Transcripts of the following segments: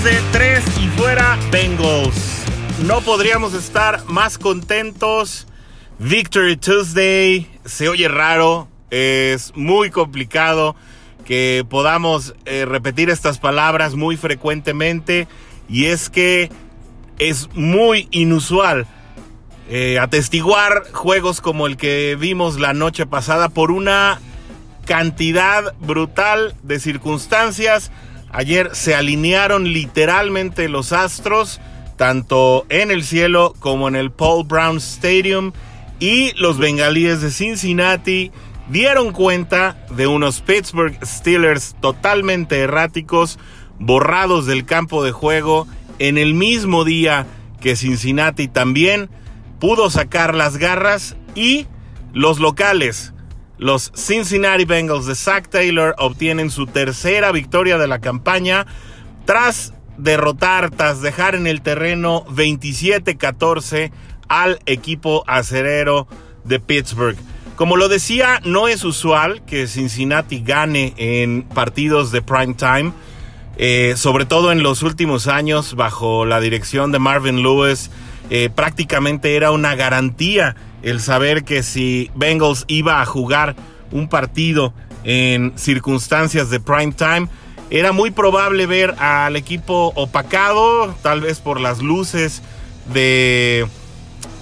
Hola, ¿qué tal amigos de Tres y Fuera Bengals? No podríamos estar más contentos. Victory Tuesday se oye raro, es muy complicado que podamos eh, repetir estas palabras muy frecuentemente y es que es muy inusual eh, atestiguar juegos como el que vimos la noche pasada por una cantidad brutal de circunstancias Ayer se alinearon literalmente los astros, tanto en el cielo como en el Paul Brown Stadium, y los bengalíes de Cincinnati dieron cuenta de unos Pittsburgh Steelers totalmente erráticos, borrados del campo de juego, en el mismo día que Cincinnati también pudo sacar las garras y los locales los Cincinnati Bengals de Zach Taylor obtienen su tercera victoria de la campaña tras derrotar, tras dejar en el terreno 27-14 al equipo acerero de Pittsburgh. Como lo decía, no es usual que Cincinnati gane en partidos de prime time, eh, sobre todo en los últimos años bajo la dirección de Marvin Lewis. Eh, prácticamente era una garantía el saber que si Bengals iba a jugar un partido en circunstancias de prime time, era muy probable ver al equipo opacado, tal vez por las luces de,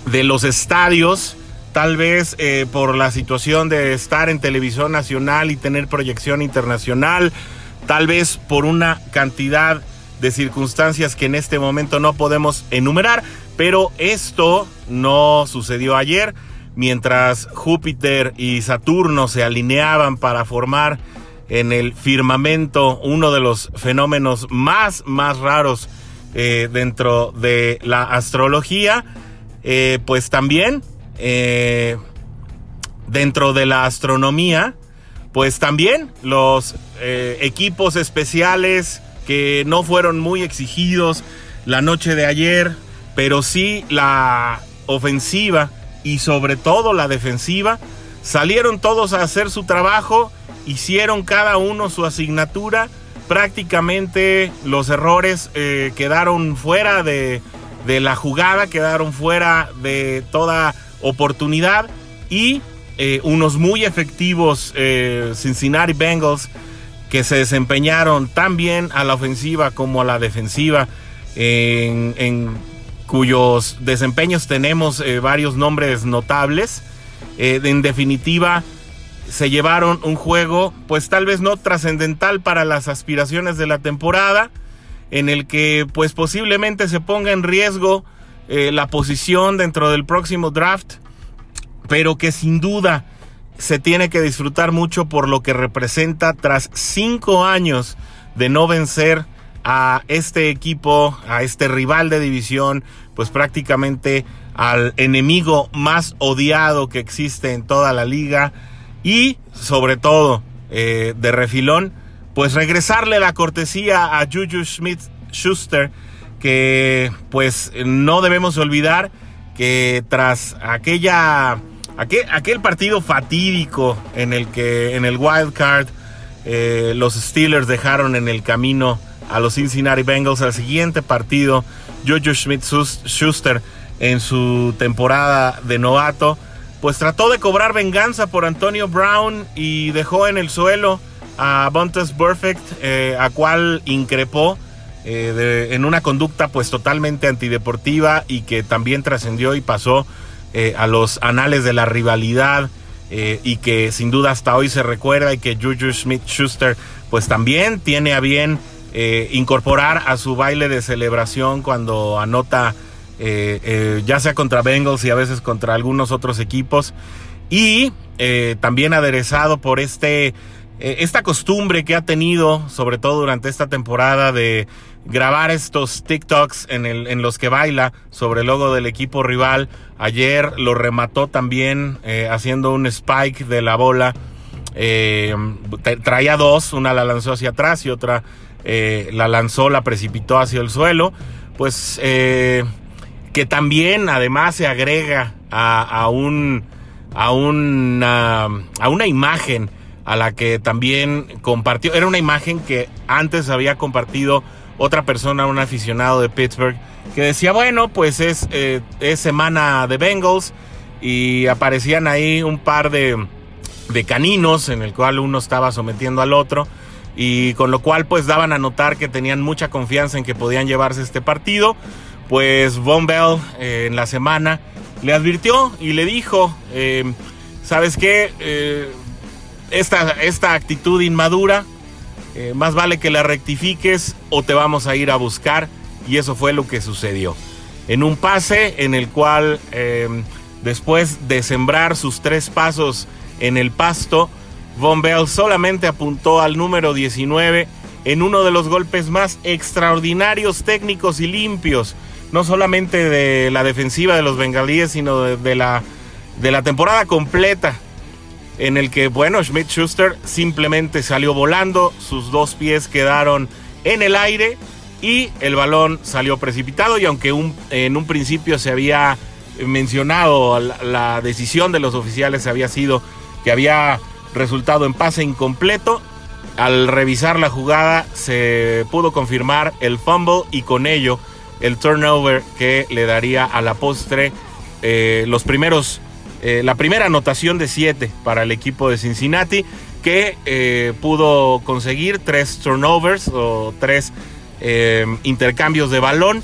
de los estadios, tal vez eh, por la situación de estar en televisión nacional y tener proyección internacional, tal vez por una cantidad de circunstancias que en este momento no podemos enumerar, pero esto no sucedió ayer, mientras Júpiter y Saturno se alineaban para formar en el firmamento uno de los fenómenos más, más raros eh, dentro de la astrología, eh, pues también eh, dentro de la astronomía, pues también los equipos especiales que no fueron muy exigidos la noche de ayer, pero sí la ofensiva y sobre todo la defensiva, salieron todos a hacer su trabajo, hicieron cada uno su asignatura, prácticamente los errores eh, quedaron fuera de, la jugada, quedaron fuera de toda oportunidad y eh, unos muy efectivos eh, Cincinnati Bengals que se desempeñaron tan bien a la ofensiva como a la defensiva, en, cuyos desempeños tenemos eh, varios nombres notables. Eh, en definitiva, se llevaron un juego, pues tal vez no trascendental para las aspiraciones de la temporada, en el que pues posiblemente se ponga en riesgo eh, la posición dentro del próximo draft, pero que sin duda se tiene que disfrutar mucho por lo que representa tras cinco años de no vencer a este equipo, a este rival de división, pues prácticamente al enemigo más odiado que existe en toda la liga. Y sobre todo eh, de refilón, pues regresarle la cortesía a Juju Smith Schuster, que pues no debemos olvidar que tras aquella Aquel, partido fatídico en el que en el wild card eh, los Steelers dejaron en el camino a los Cincinnati Bengals al siguiente partido. Jojo Schmidt Schuster en su temporada de novato pues trató de cobrar venganza por Antonio Brown y dejó en el suelo a Bontes Perfect eh, a cual increpó eh, en una conducta pues totalmente antideportiva y que también trascendió y pasó eh, a los anales de la rivalidad eh, y que sin duda hasta hoy se recuerda y que Juju Smith Schuster pues también tiene a bien eh, incorporar a su baile de celebración cuando anota ya sea contra Bengals y a veces contra algunos otros equipos. Y también aderezado por este esta costumbre que ha tenido sobre todo durante esta temporada de grabar estos TikToks en, los que baila sobre el logo del equipo rival. Ayer lo remató también eh, haciendo un spike de la bola. Eh, traía dos, una la lanzó hacia atrás y otra eh, la lanzó, la precipitó hacia el suelo. Pues que también además se agrega a, un, a, a una imagen a la que también compartió, era una imagen que antes había compartido otra persona, un aficionado de Pittsburgh, que decía, bueno, pues es, eh, semana de Bengals y aparecían ahí un par de, de caninos en el cual uno estaba sometiendo al otro y con lo cual pues daban a notar que tenían mucha confianza en que podían llevarse este partido. Pues Von Bell eh, en la semana le advirtió y le dijo, eh, ¿sabes qué? Esta, esta actitud inmadura, eh, más vale que la rectifiques o te vamos a ir a buscar. Y eso fue lo que sucedió. En un pase en el cual, em, después de sembrar sus tres pasos en el pasto, Von Bell solamente apuntó al número 19 en uno de los golpes más extraordinarios, técnicos y limpios, no solamente de la defensiva de los bengalíes, sino de la, de la temporada completa en el que, bueno, Schmidt Schuster simplemente salió volando, sus dos pies quedaron en el aire y el balón salió precipitado y aunque en un principio se había mencionado la, decisión de los oficiales había sido que había resultado en pase incompleto, al revisar la jugada se pudo confirmar el fumble y con ello el turnover que le daría a la postre eh, los primeros eh, la primera anotación de 7 para el equipo de Cincinnati, que eh, pudo conseguir tres turnovers o tres eh, intercambios de balón,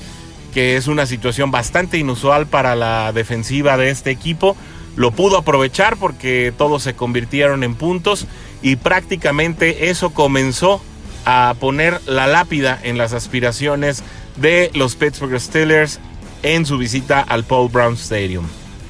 que es una situación bastante inusual para la defensiva de este equipo. Lo pudo aprovechar porque todos se convirtieron en puntos y prácticamente eso comenzó a poner la lápida en las aspiraciones de los Pittsburgh Steelers en su visita al Paul Brown Stadium.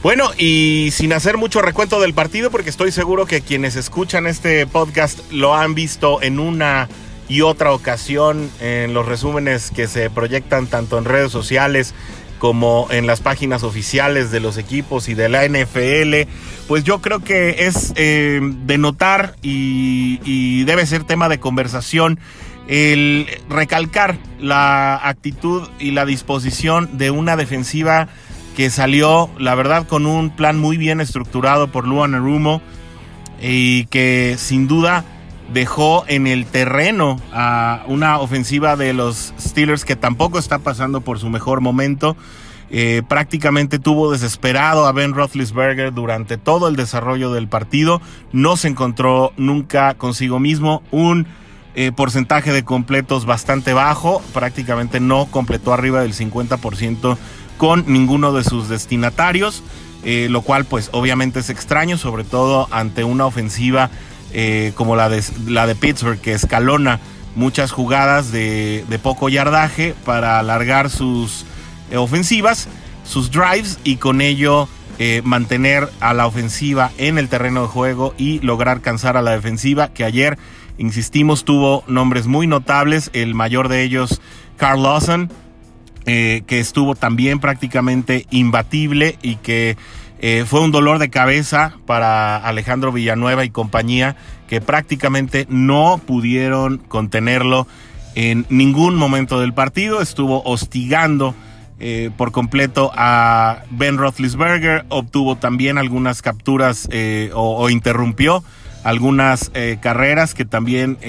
Bueno, y sin hacer mucho recuento del partido, porque estoy seguro que quienes escuchan este podcast lo han visto en una y otra ocasión en los resúmenes que se proyectan tanto en redes sociales como en las páginas oficiales de los equipos y de la NFL, pues yo creo que es eh, de notar y, y debe ser tema de conversación el recalcar la actitud y la disposición de una defensiva que salió, la verdad, con un plan muy bien estructurado por Luan Arumo y que sin duda dejó en el terreno a una ofensiva de los Steelers que tampoco está pasando por su mejor momento. Eh, prácticamente tuvo desesperado a Ben Roethlisberger durante todo el desarrollo del partido. No se encontró nunca consigo mismo. Un eh, porcentaje de completos bastante bajo. Prácticamente no completó arriba del 50% con ninguno de sus destinatarios, eh, lo cual pues obviamente es extraño, sobre todo ante una ofensiva eh, como la de, la de Pittsburgh que escalona muchas jugadas de, poco yardaje para alargar sus eh, ofensivas, sus drives y con ello mantener a la ofensiva en el terreno de juego y lograr cansar a la defensiva que ayer, insistimos, tuvo nombres muy notables, el mayor de ellos Carl Lawson, eh, que estuvo también prácticamente imbatible y que eh, fue un dolor de cabeza para Alejandro Villanueva y compañía que prácticamente no pudieron contenerlo en ningún momento del partido. Estuvo hostigando eh, por completo a Ben Roethlisberger, obtuvo también algunas capturas o, o, interrumpió algunas carreras que también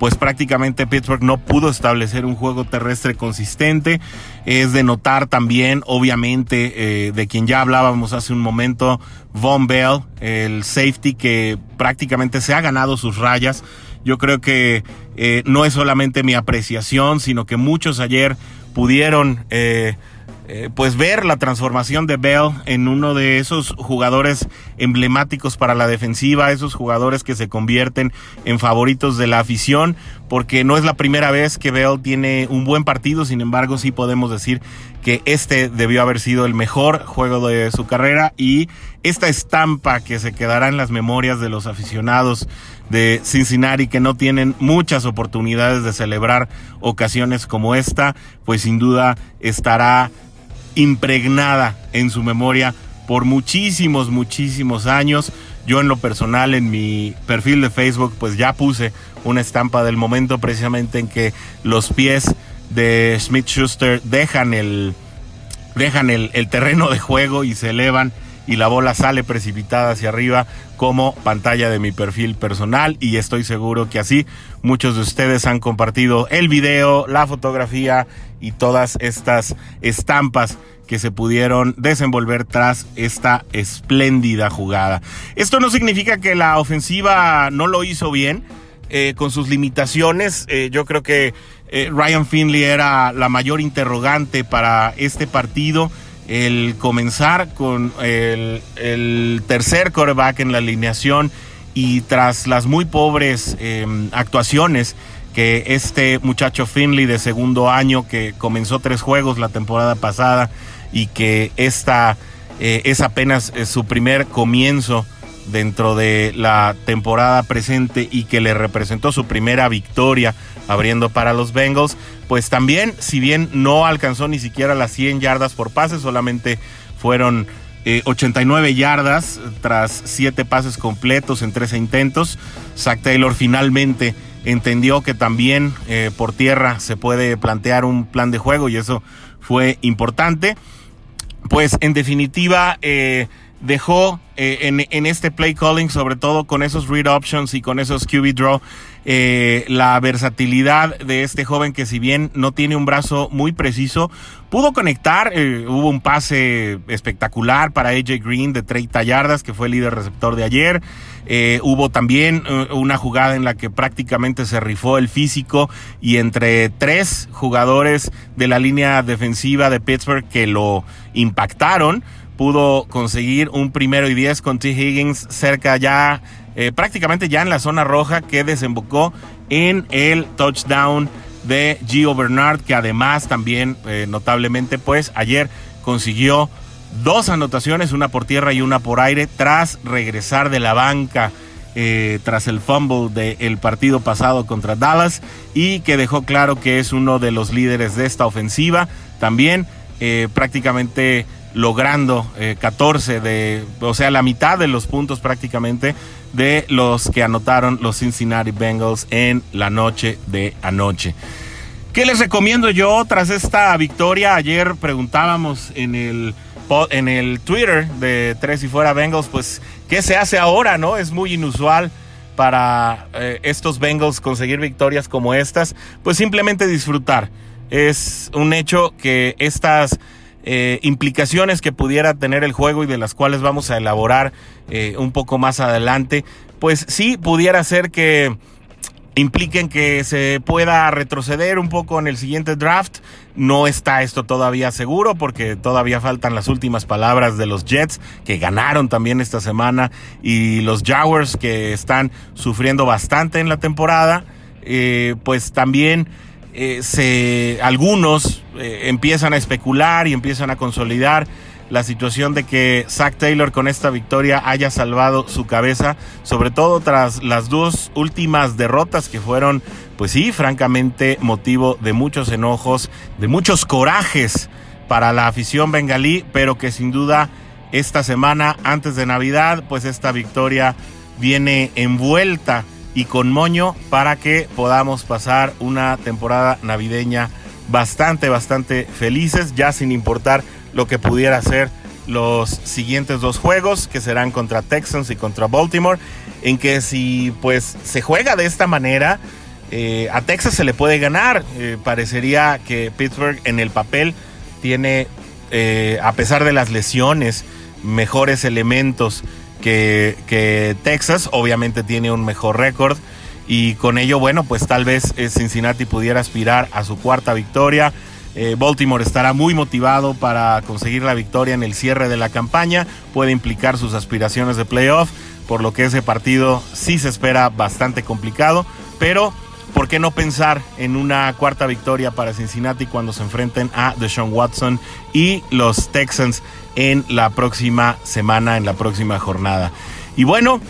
pues prácticamente Pittsburgh no pudo establecer un juego terrestre consistente. Es de notar también, obviamente, eh, de quien ya hablábamos hace un momento, Von Bell, el safety que prácticamente se ha ganado sus rayas. Yo creo que eh, no es solamente mi apreciación, sino que muchos ayer pudieron eh, eh, pues ver la transformación de Bell en uno de esos jugadores emblemáticos para la defensiva, esos jugadores que se convierten en favoritos de la afición, porque no es la primera vez que Bell tiene un buen partido, sin embargo sí podemos decir que este debió haber sido el mejor juego de su carrera y esta estampa que se quedará en las memorias de los aficionados de Cincinnati que no tienen muchas oportunidades de celebrar ocasiones como esta, pues sin duda estará impregnada en su memoria por muchísimos, muchísimos años. Yo en lo personal, en mi perfil de Facebook, pues ya puse una estampa del momento precisamente en que los pies de Smith Schuster dejan el, dejan el, terreno de juego y se elevan y la bola sale precipitada hacia arriba como pantalla de mi perfil personal y estoy seguro que así muchos de ustedes han compartido el video, la fotografía y todas estas estampas que se pudieron desenvolver tras esta espléndida jugada. Esto no significa que la ofensiva no lo hizo bien, eh, con sus limitaciones. Eh, yo creo que eh, Ryan Finley era la mayor interrogante para este partido el comenzar con el, tercer quarterback en la alineación y tras las muy pobres em, actuaciones que este muchacho Finley de segundo año que comenzó tres juegos la temporada pasada y que esta eh, es apenas eh, su primer comienzo dentro de la temporada presente y que le representó su primera victoria abriendo para los Bengals, pues también, si bien no alcanzó ni siquiera las 100 yardas por pase, solamente fueron 89 eh, yardas tras 7 pases completos en 13 intentos. Zach Taylor finalmente entendió que también eh, por tierra se puede plantear un plan de juego y eso fue importante. Pues en definitiva, eh, dejó eh, en, este play calling, sobre todo con esos read options y con esos QB draw, eh, la versatilidad de este joven que si bien no tiene un brazo muy preciso, pudo conectar, eh, hubo un pase espectacular para AJ Green de 30 yardas, que fue el líder receptor de ayer, hubo también una jugada en la que prácticamente se rifó el físico y entre tres jugadores de la línea defensiva de Pittsburgh que lo impactaron, pudo conseguir un primero y diez con T. Higgins cerca ya, eh, prácticamente ya en la zona roja que desembocó en el touchdown de Gio Bernard, que además también eh, notablemente pues ayer consiguió dos anotaciones, una por tierra y una por aire, tras regresar de la banca. Eh, tras el fumble del partido pasado contra Dallas y que dejó claro que es uno de los líderes de esta ofensiva. También prácticamente logrando 14 eh, de, o sea, la mitad de los puntos prácticamente de los que anotaron los Cincinnati Bengals en la noche de anoche. ¿Qué les recomiendo yo tras esta victoria? Ayer preguntábamos en el, en el Twitter de Tres y Fuera Bengals, pues, ¿qué se hace ahora? ¿No? Es muy inusual para eh, estos Bengals conseguir victorias como estas. Pues simplemente disfrutar. Es un hecho que estas eh, implicaciones que pudiera tener el juego y de las cuales vamos a elaborar eh, un poco más adelante, pues sí pudiera ser que impliquen que se pueda retroceder un poco en el siguiente draft. No está esto todavía seguro porque todavía faltan las últimas palabras de los Jets que ganaron también esta semana y los Jaguars que están sufriendo bastante en la temporada. Eh, pues también eh, se, algunos eh, empiezan a especular y empiezan a consolidar la situación de que Zach Taylor con esta victoria haya salvado su cabeza, sobre todo tras las dos últimas derrotas que fueron, pues sí, francamente motivo de muchos enojos, de muchos corajes para la afición bengalí, pero que sin duda esta semana antes de Navidad, pues esta victoria viene envuelta y con moño para que podamos pasar una temporada navideña bastante, bastante felices, ya sin importar lo que pudiera ser los siguientes dos juegos, que serán contra Texans y contra Baltimore, en que si pues se juega de esta manera, eh, a Texas se le puede ganar. Eh, parecería que Pittsburgh en el papel tiene, eh, a pesar de las lesiones, mejores elementos que, Texas. Obviamente tiene un mejor récord. Y con ello, bueno, pues tal vez eh, Cincinnati pudiera aspirar a su cuarta victoria. Eh, Baltimore estará muy motivado para conseguir la victoria en el cierre de la campaña. Puede implicar sus aspiraciones de playoff, por lo que ese partido sí se espera bastante complicado. Pero, ¿por qué no pensar en una cuarta victoria para Cincinnati cuando se enfrenten a Deshaun Watson y los Texans en la próxima semana, en la próxima jornada. Y bueno,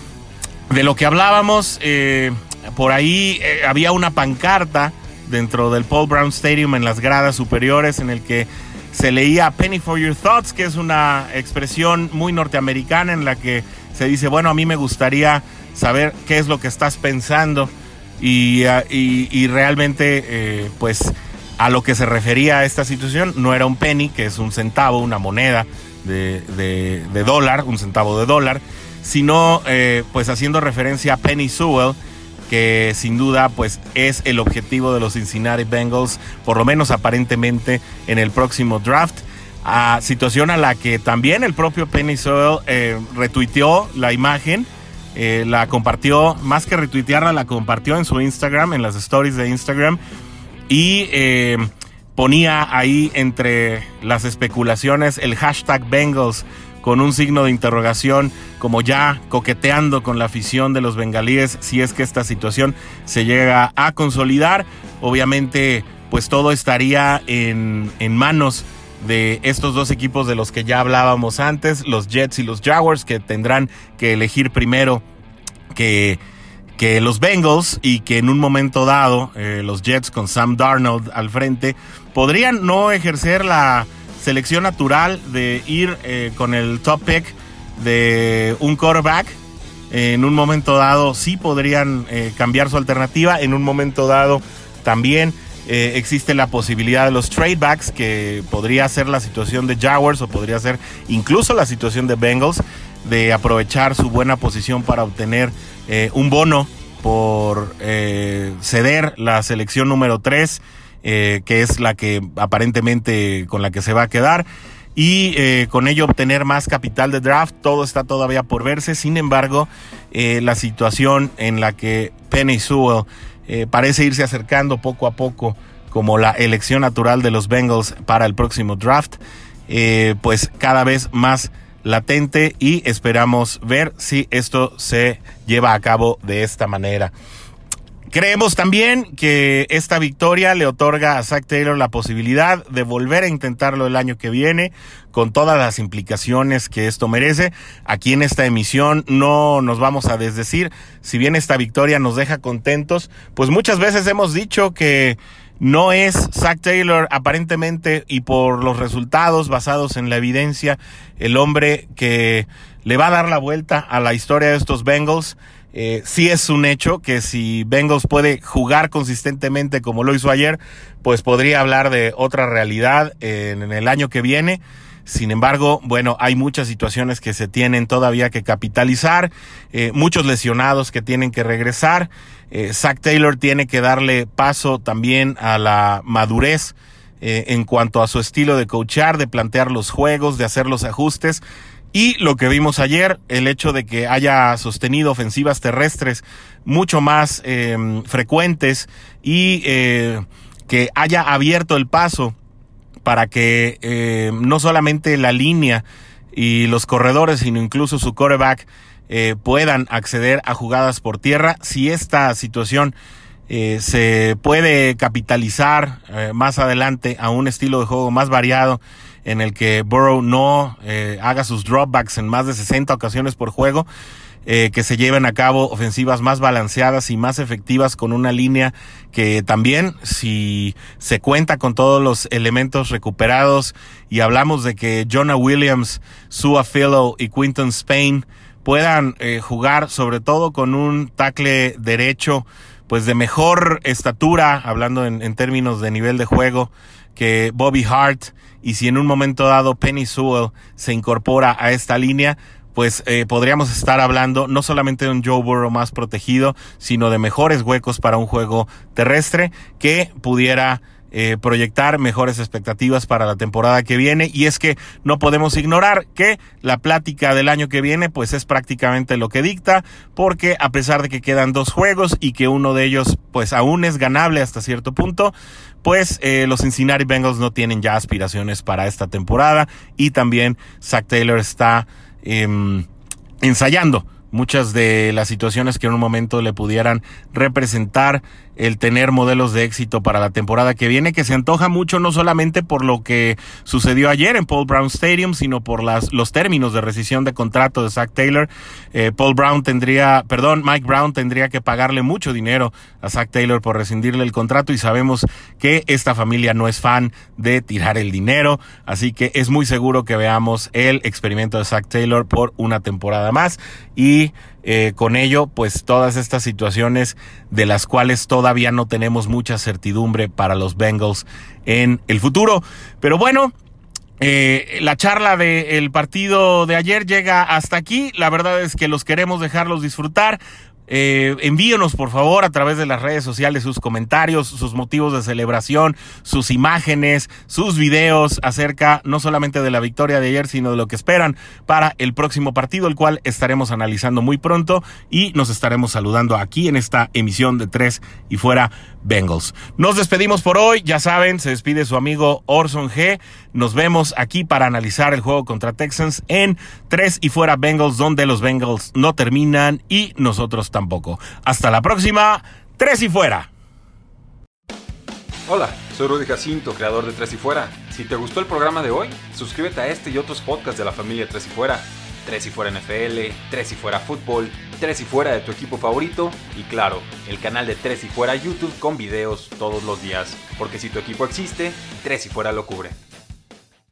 de lo que hablábamos, eh, por ahí eh, había una pancarta dentro del Paul Brown Stadium en las gradas superiores en el que se leía Penny for Your Thoughts, que es una expresión muy norteamericana en la que se dice, bueno, a mí me gustaría saber qué es lo que estás pensando y, realmente, eh, pues, a lo que se refería a esta situación no era un penny, que es un centavo, una moneda de, dólar, un centavo de dólar, sino eh, pues haciendo referencia a Penny Sewell, que sin duda pues es el objetivo de los Cincinnati Bengals, por lo menos aparentemente en el próximo draft. A situación a la que también el propio Penny Sewell eh, retuiteó la imagen, eh, la compartió, más que retuitearla, la compartió en su Instagram, en las stories de Instagram y eh, ponía ahí entre las especulaciones el hashtag Bengals con un signo de interrogación, como ya coqueteando con la afición de los bengalíes si es que esta situación se llega a consolidar. Obviamente, pues todo estaría en, en manos de estos dos equipos de los que ya hablábamos antes, los Jets y los Jaguars, que tendrán que elegir primero que que los Bengals y que en un momento dado eh, los Jets con Sam Darnold al frente podrían no ejercer la selección natural de ir eh, con el top pick de un quarterback. en un momento dado sí podrían eh, cambiar su alternativa. En un momento dado también existe la posibilidad de los tradebacks, que podría ser la situación de Jaguars o podría ser incluso la situación de Bengals, de aprovechar su buena posición para obtener eh, un bono por eh, ceder la selección número 3, eh, que es la que aparentemente con la que se va a quedar, y con ello obtener más capital de draft. Todo está todavía por verse. Sin embargo, la situación en la que Penny Sewell parece irse acercando poco a poco como la elección natural de los Bengals para el próximo draft, pues cada vez más latente y esperamos ver si esto se lleva a cabo de esta manera. Creemos también que esta victoria le otorga a Zach Taylor la posibilidad de volver a intentarlo el año que viene, con todas las implicaciones que esto merece. Aquí en esta emisión no nos vamos a desdecir, si bien esta victoria nos deja contentos, pues muchas veces hemos dicho que no es Zach Taylor aparentemente y por los resultados basados en la evidencia el hombre que le va a dar la vuelta a la historia de estos Bengals. Eh, sí es un hecho que si Bengals puede jugar consistentemente como lo hizo ayer, pues podría hablar de otra realidad en el año que viene. Sin embargo, bueno, hay muchas situaciones que se tienen todavía que capitalizar, eh, muchos lesionados que tienen que regresar. Eh, Zach Taylor tiene que darle paso también a la madurez eh, en cuanto a su estilo de coachar, de plantear los juegos, de hacer los ajustes. Y lo que vimos ayer, el hecho de que haya sostenido ofensivas terrestres mucho más em, frecuentes y que haya abierto el paso para que eh, no solamente la línea y los corredores, sino incluso su quarterback eh, puedan acceder a jugadas por tierra. Si esta situación eh, se puede capitalizar más adelante a un estilo de juego más variado en el que Burrow no haga sus dropbacks en más de 60 ocasiones por juego, eh, que se lleven a cabo ofensivas más balanceadas y más efectivas con una línea que también, si se cuenta con todos los elementos recuperados y hablamos de que Jonah Williams, Sua Philo y Quinton Spain puedan eh, jugar sobre todo con un tackle derecho pues de mejor estatura, hablando en, en términos de nivel de juego, que Bobby Hart y si en un momento dado Penny Sewell se incorpora a esta línea, pues eh, podríamos estar hablando no solamente de un Joe Burrow más protegido, sino de mejores huecos para un juego terrestre que pudiera eh, proyectar mejores expectativas para la temporada que viene. Y es que no podemos ignorar que la plática del año que viene pues es prácticamente lo que dicta porque a pesar de que quedan dos juegos y que uno de ellos pues aún es ganable hasta cierto punto pues eh, los Cincinnati Bengals no tienen ya aspiraciones para esta temporada. Y también Zach Taylor está Em, ensayando muchas de las situaciones que en un momento le pudieran representar el tener modelos de éxito para la temporada que viene, que se antoja mucho no solamente por lo que sucedió ayer en Paul Brown Stadium, sino por las, los términos de rescisión de contrato de Zach Taylor. Eh, Paul Brown tendría, perdón, Mike Brown tendría que pagarle mucho dinero a Zach Taylor por rescindirle el contrato y sabemos que esta familia no es fan de tirar el dinero, así que es muy seguro que veamos el experimento de Zach Taylor por una temporada más y eh, con ello, pues todas estas situaciones de las cuales todavía no tenemos mucha certidumbre para los Bengals en el futuro. Pero bueno, eh, la charla del partido de ayer llega hasta aquí. La verdad es que los queremos dejarlos disfrutar. Eh, envíenos por favor a través de las redes sociales sus comentarios, sus motivos de celebración, sus imágenes, sus videos acerca no solamente de la victoria de ayer, sino de lo que esperan para el próximo partido, el cual estaremos analizando muy pronto y nos estaremos saludando aquí en esta emisión de Tres y Fuera Bengals. Nos despedimos por hoy, ya saben, se despide su amigo Orson G. Nos vemos aquí para analizar el juego contra Texans en Tres y Fuera Bengals, donde los Bengals no terminan y nosotros tampoco. Hasta la próxima, Tres y Fuera. Hola, soy Rudy Jacinto, creador de Tres y Fuera. Si te gustó el programa de hoy, suscríbete a este y otros podcasts de la familia Tres y Fuera. Tres y Fuera NFL, Tres y Fuera Fútbol, Tres y Fuera de tu equipo favorito y claro, el canal de Tres y Fuera YouTube con videos todos los días. Porque si tu equipo existe, Tres y Fuera lo cubre.